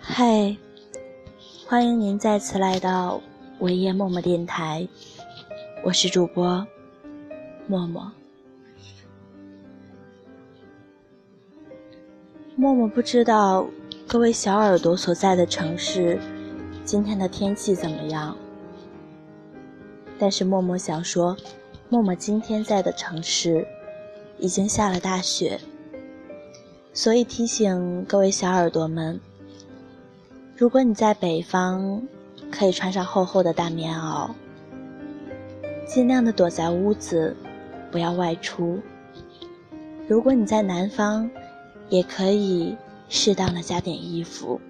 嗨，欢迎您再次来到维夜默默电台，我是主播默默。默默不知道各位小耳朵所在的城市今天的天气怎么样，但是默默想说，默默今天在的城市已经下了大雪，所以提醒各位小耳朵们。如果你在北方，可以穿上厚厚的大棉袄，尽量的躲在屋子，不要外出。如果你在南方，也可以适当的加点衣服。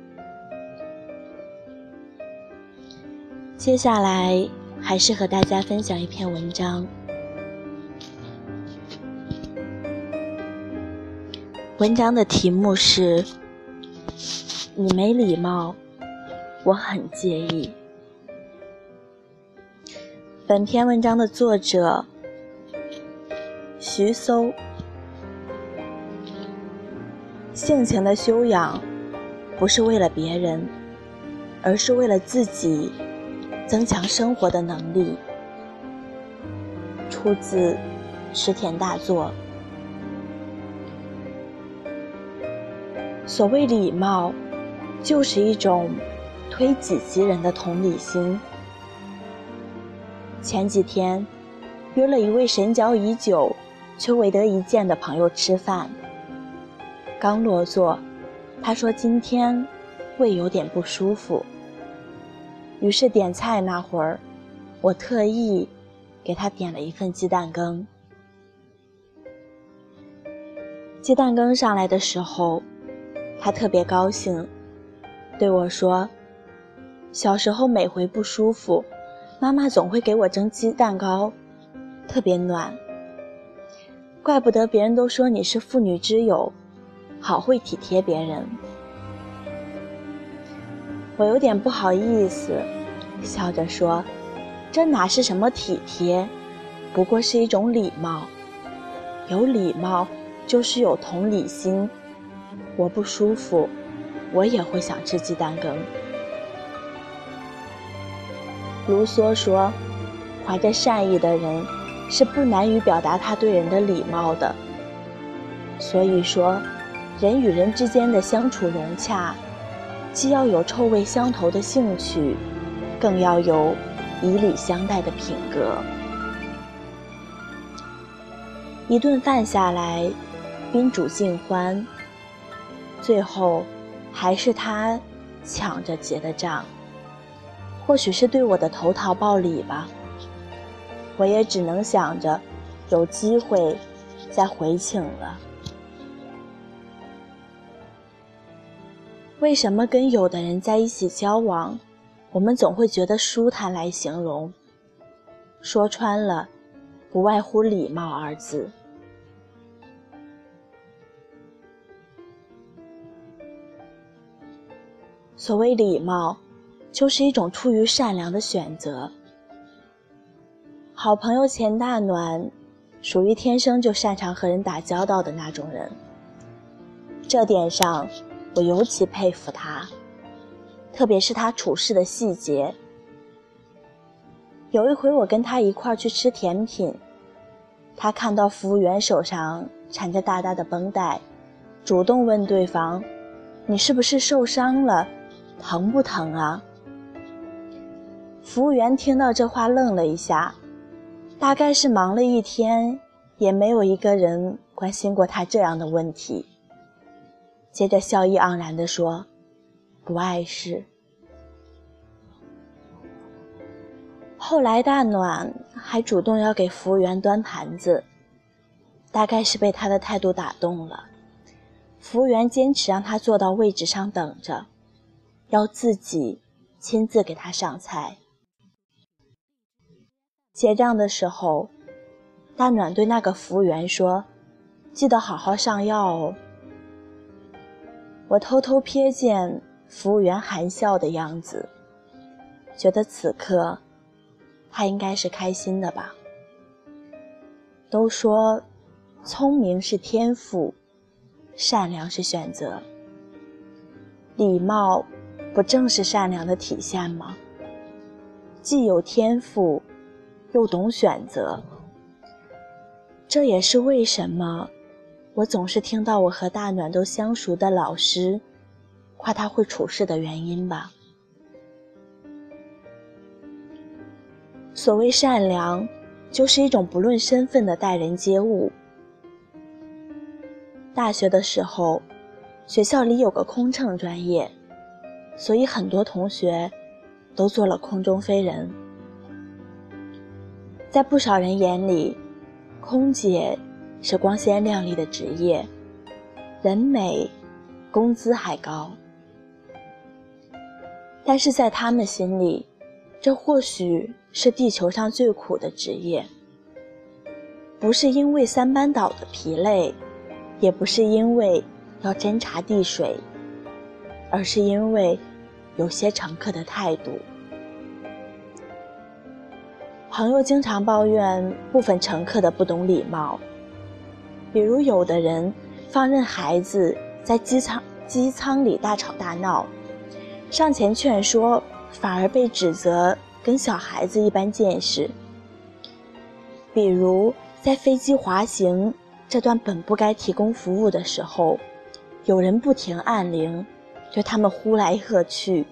接下来还是和大家分享一篇文章，文章的题目是。你没礼貌，我很介意。本篇文章的作者徐搜，性情的修养不是为了别人，而是为了自己增强生活的能力。出自池田大作。所谓礼貌。就是一种推己及人的同理心。前几天约了一位神交已久却未得一见的朋友吃饭，刚落座，他说今天胃有点不舒服。于是点菜那会儿，我特意给他点了一份鸡蛋羹。鸡蛋羹上来的时候，他特别高兴。对我说：“小时候每回不舒服，妈妈总会给我蒸鸡蛋糕，特别暖。怪不得别人都说你是妇女之友，好会体贴别人。”我有点不好意思，笑着说：“这哪是什么体贴，不过是一种礼貌。有礼貌就是有同理心。我不舒服。”我也会想吃鸡蛋羹。卢梭说：“怀着善意的人，是不难于表达他对人的礼貌的。”所以说，人与人之间的相处融洽，既要有臭味相投的兴趣，更要有以礼相待的品格。一顿饭下来，宾主尽欢，最后。还是他抢着结的账，或许是对我的投桃报李吧。我也只能想着有机会再回请了。为什么跟有的人在一起交往，我们总会觉得舒坦来形容？说穿了，不外乎礼貌二字。所谓礼貌，就是一种出于善良的选择。好朋友钱大暖，属于天生就擅长和人打交道的那种人。这点上，我尤其佩服他，特别是他处事的细节。有一回，我跟他一块儿去吃甜品，他看到服务员手上缠着大大的绷带，主动问对方：“你是不是受伤了？”疼不疼啊？服务员听到这话愣了一下，大概是忙了一天，也没有一个人关心过他这样的问题。接着笑意盎然地说：“不碍事。”后来大暖还主动要给服务员端盘子，大概是被他的态度打动了。服务员坚持让他坐到位置上等着。要自己亲自给他上菜。结账的时候，大暖对那个服务员说：“记得好好上药哦。”我偷偷瞥见服务员含笑的样子，觉得此刻他应该是开心的吧。都说聪明是天赋，善良是选择，礼貌。不正是善良的体现吗？既有天赋，又懂选择。这也是为什么我总是听到我和大暖都相熟的老师夸他会处事的原因吧。所谓善良，就是一种不论身份的待人接物。大学的时候，学校里有个空乘专业，所以很多同学都做了空中飞人。在不少人眼里，空姐是光鲜亮丽的职业，人美，工资还高。但是在他们心里，这或许是地球上最苦的职业，不是因为三班倒的疲累，也不是因为要侦察地水，而是因为有些乘客的态度。朋友经常抱怨部分乘客的不懂礼貌，比如有的人放任孩子在机舱机舱里大吵大闹，上前劝说。反而被指责跟小孩子一般见识。比如在飞机滑行这段本不该提供服务的时候，有人不停按铃，对他们呼来喝去；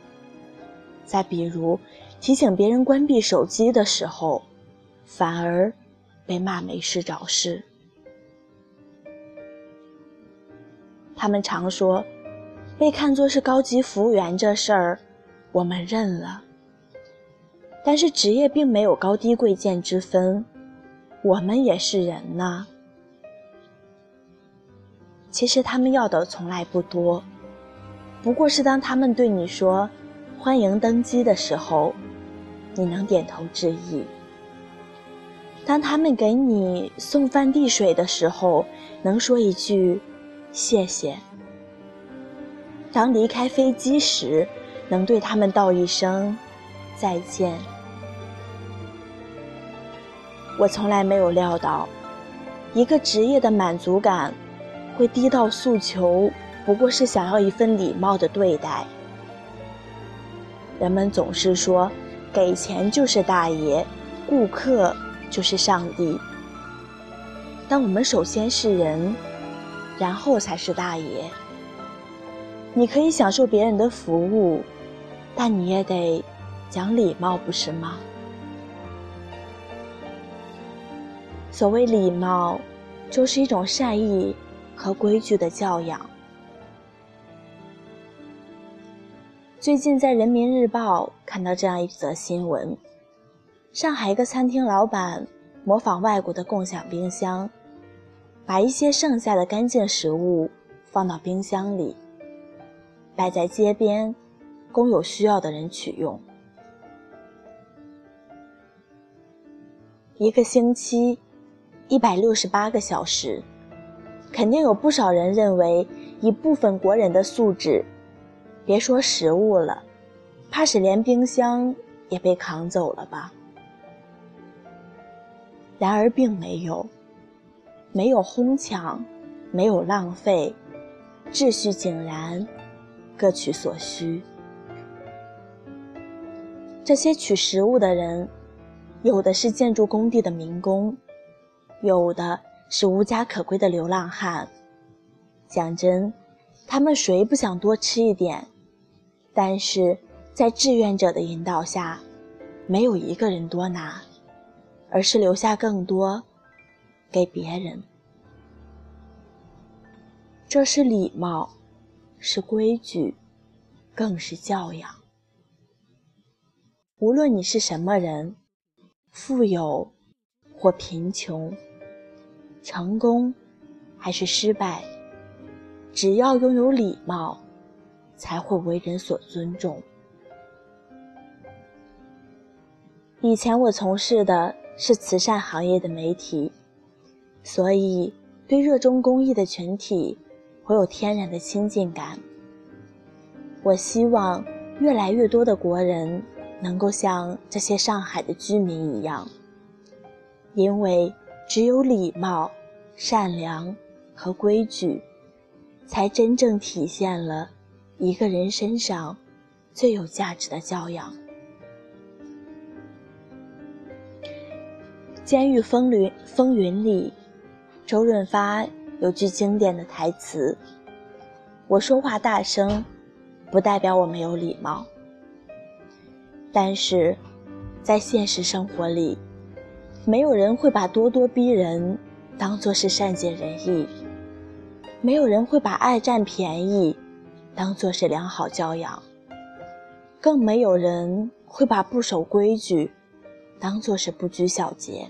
再比如提醒别人关闭手机的时候，反而被骂没事找事。他们常说，被看作是高级服务员这事儿。我们认了，但是职业并没有高低贵贱之分，我们也是人呐。其实他们要的从来不多，不过是当他们对你说“欢迎登机”的时候，你能点头致意；当他们给你送饭递水的时候，能说一句“谢谢”；当离开飞机时，能对他们道一声再见。我从来没有料到，一个职业的满足感会低到诉求不过是想要一份礼貌的对待。人们总是说，给钱就是大爷，顾客就是上帝。但我们首先是人，然后才是大爷。你可以享受别人的服务。但你也得讲礼貌，不是吗？所谓礼貌，就是一种善意和规矩的教养。最近在《人民日报》看到这样一则新闻：上海一个餐厅老板模仿外国的共享冰箱，把一些剩下的干净食物放到冰箱里，摆在街边。供有需要的人取用。一个星期，一百六十八个小时，肯定有不少人认为，一部分国人的素质，别说食物了，怕是连冰箱也被扛走了吧。然而并没有，没有哄抢，没有浪费，秩序井然，各取所需。这些取食物的人，有的是建筑工地的民工，有的是无家可归的流浪汉。讲真，他们谁不想多吃一点？但是在志愿者的引导下，没有一个人多拿，而是留下更多给别人。这是礼貌，是规矩，更是教养。无论你是什么人，富有或贫穷，成功还是失败，只要拥有礼貌，才会为人所尊重。以前我从事的是慈善行业的媒体，所以对热衷公益的群体，我有天然的亲近感。我希望越来越多的国人。能够像这些上海的居民一样，因为只有礼貌、善良和规矩，才真正体现了一个人身上最有价值的教养。《监狱风云》风云里，周润发有句经典的台词：“我说话大声，不代表我没有礼貌。”但是，在现实生活里，没有人会把咄咄逼人当作是善解人意，没有人会把爱占便宜当做是良好教养，更没有人会把不守规矩当做是不拘小节。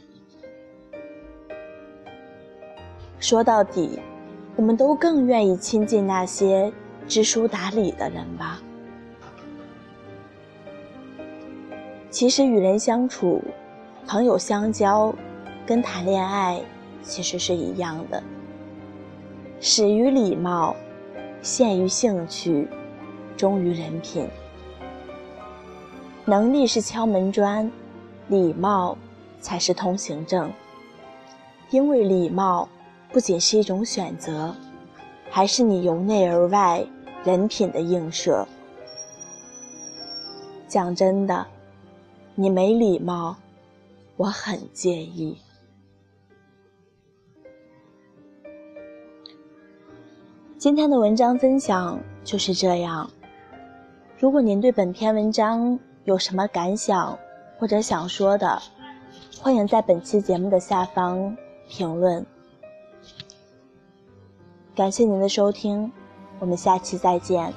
说到底，我们都更愿意亲近那些知书达理的人吧。其实与人相处、朋友相交，跟谈恋爱其实是一样的。始于礼貌，限于兴趣，忠于人品。能力是敲门砖，礼貌才是通行证。因为礼貌。不仅是一种选择，还是你由内而外人品的映射。讲真的，你没礼貌，我很介意。今天的文章分享就是这样。如果您对本篇文章有什么感想或者想说的，欢迎在本期节目的下方评论。感谢您的收听，我们下期再见。